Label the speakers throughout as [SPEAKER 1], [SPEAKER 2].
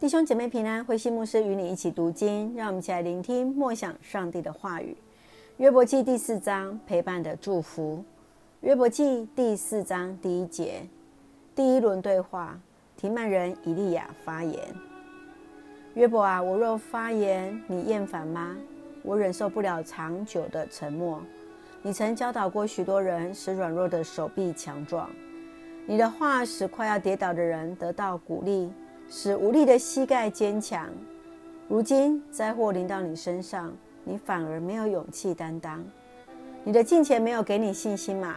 [SPEAKER 1] 弟兄姐妹平安，慧馨牧师与你一起读经，让我们一起来聆听默想上帝的话语。约伯记第四章陪伴的祝福。约伯记第四章第一节，第一轮对话，提曼人以利亚发言：约伯啊，我若发言，你厌烦吗？我忍受不了长久的沉默。你曾教导过许多人，使软弱的手臂强壮。你的话使快要跌倒的人得到鼓励。使无力的膝盖坚强。如今灾祸临到你身上，你反而没有勇气担当。你的金钱没有给你信心吗？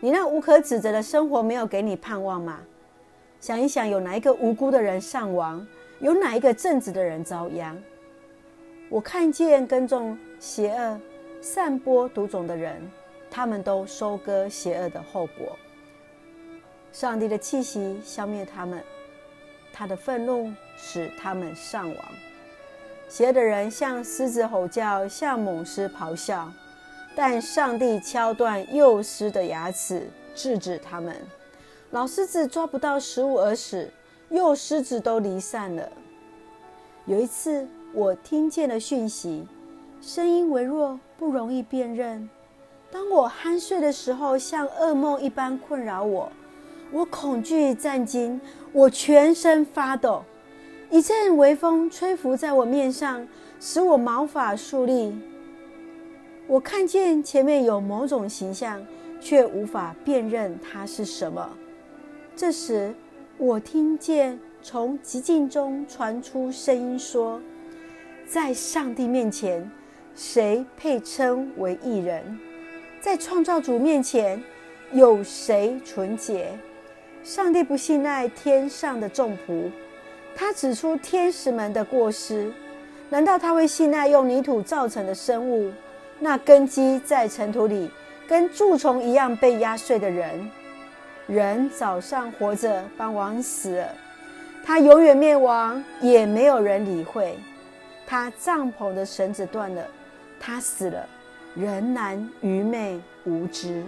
[SPEAKER 1] 你那无可指责的生活没有给你盼望吗？想一想，有哪一个无辜的人丧亡？有哪一个正直的人遭殃？我看见耕种邪恶、散播毒种的人，他们都收割邪恶的后果。上帝的气息消灭他们。他的愤怒使他们丧亡。邪恶的人像狮子吼叫，像猛狮咆哮，但上帝敲断幼狮的牙齿，制止他们。老狮子抓不到食物而死，幼狮子都离散了。有一次，我听见了讯息，声音微弱，不容易辨认。当我酣睡的时候，像噩梦一般困扰我。我恐惧战惊，我全身发抖。一阵微风吹拂在我面上，使我毛发竖立。我看见前面有某种形象，却无法辨认它是什么。这时，我听见从寂静中传出声音说：“在上帝面前，谁配称为义人？在创造主面前，有谁纯洁？”上帝不信赖天上的众仆，他指出天使们的过失。难道他会信赖用泥土造成的生物？那根基在尘土里，跟蛀虫一样被压碎的人？人早上活着，傍晚死了，他永远灭亡，也没有人理会。他帐篷的绳子断了，他死了，仍然愚昧无知。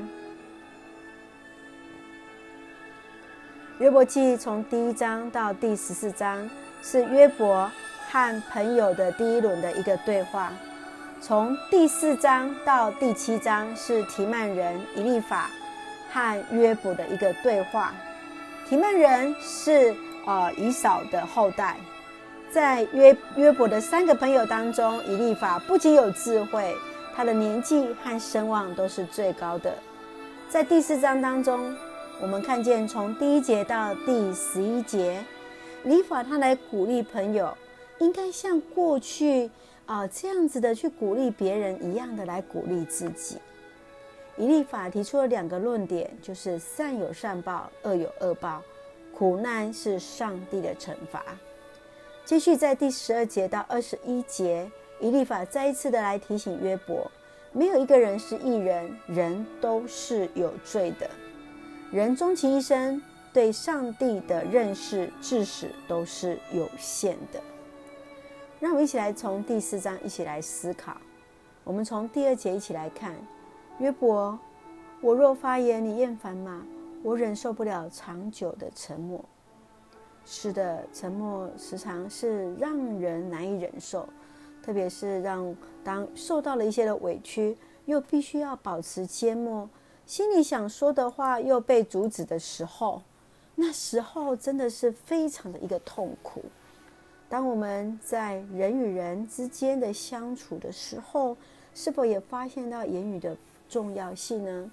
[SPEAKER 1] 约伯记从第一章到第十四章是约伯和朋友的第一轮的一个对话，从第四章到第七章是提曼人以利法和约伯的一个对话。提曼人是呃以扫的后代，在约约伯的三个朋友当中，以利法不仅有智慧，他的年纪和声望都是最高的。在第四章当中。我们看见从第一节到第十一节，礼法他来鼓励朋友，应该像过去啊、这样子的去鼓励别人一样的来鼓励自己。以利法提出了两个论点，就是善有善报，恶有恶报，苦难是上帝的惩罚。继续在第十二节到二十一节，以利法再一次的来提醒约伯，没有一个人是艺人，人都是有罪的。人终其一生对上帝的认识，至始都是有限的。让我们一起来从第四章一起来思考。我们从第二节一起来看：约伯，我若发言，你厌烦吗？我忍受不了长久的沉默。是的，沉默时常是让人难以忍受，特别是让当受到了一些的委屈，又必须要保持缄默。心里想说的话又被阻止的时候，那时候真的是非常的一个痛苦。当我们在人与人之间的相处的时候，是否也发现到言语的重要性呢？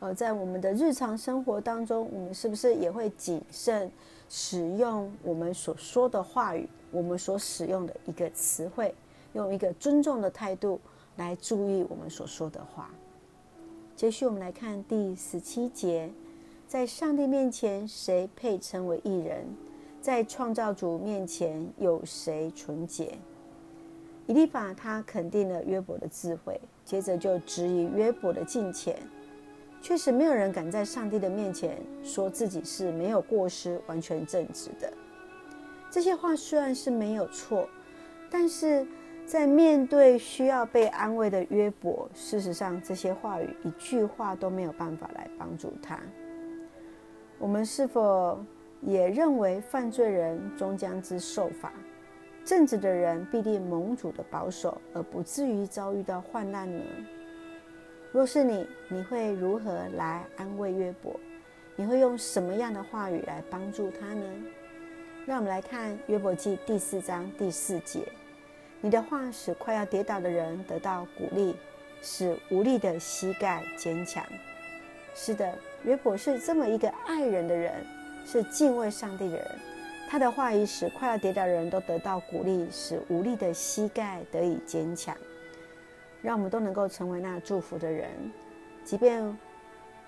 [SPEAKER 1] 呃，在我们的日常生活当中，我们是不是也会谨慎使用我们所说的话语，我们所使用的一个词汇，用一个尊重的态度来注意我们所说的话？接续我们来看第十七节，在上帝面前，谁配称为义人？在创造主面前，有谁纯洁？以利法他肯定了约伯的智慧，接着就质疑约伯的敬虔。确实，没有人敢在上帝的面前说自己是没有过失、完全正直的。这些话虽然是没有错，但是。在面对需要被安慰的约伯，事实上这些话语一句话都没有办法来帮助他。我们是否也认为犯罪人终将之受罚，正直的人必定蒙主的保守，而不至于遭遇到患难呢？若是你，你会如何来安慰约伯？你会用什么样的话语来帮助他呢？让我们来看约伯记第四章第四节：你的话使快要跌倒的人得到鼓励，使无力的膝盖坚强。是的，约伯是这么一个爱人的人。是敬畏上帝的人，他的话语使快要跌倒的人都得到鼓励，使无力的膝盖得以坚强。让我们都能够成为那祝福的人，即便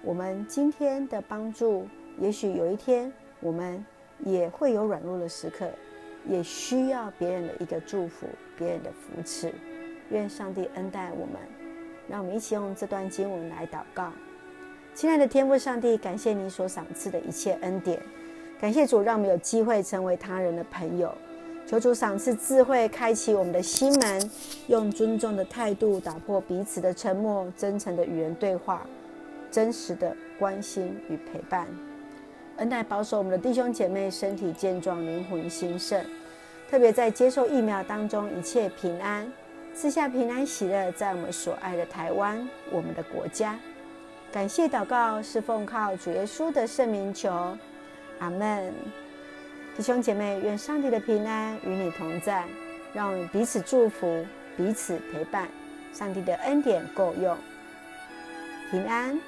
[SPEAKER 1] 我们今天的帮助，也许有一天我们也会有软弱的时刻，也需要别人的一个祝福，别人的扶持。愿上帝恩待我们，让我们一起用这段经文来祷告。亲爱的天父上帝，感谢你所赏赐的一切恩典，感谢主让我们有机会成为他人的朋友。求主赏赐智慧，开启我们的心门，用尊重的态度打破彼此的沉默，真诚的与人对话，真实的关心与陪伴。恩待保守我们的弟兄姐妹身体健壮，灵魂兴盛，特别在接受疫苗当中一切平安，赐下平安喜乐，在我们所爱的台湾，我们的国家。感谢祷告是奉靠主耶稣的圣名求，阿门。弟兄姐妹，愿上帝的平安与你同在，让我们彼此祝福，彼此陪伴。上帝的恩典够用，平安。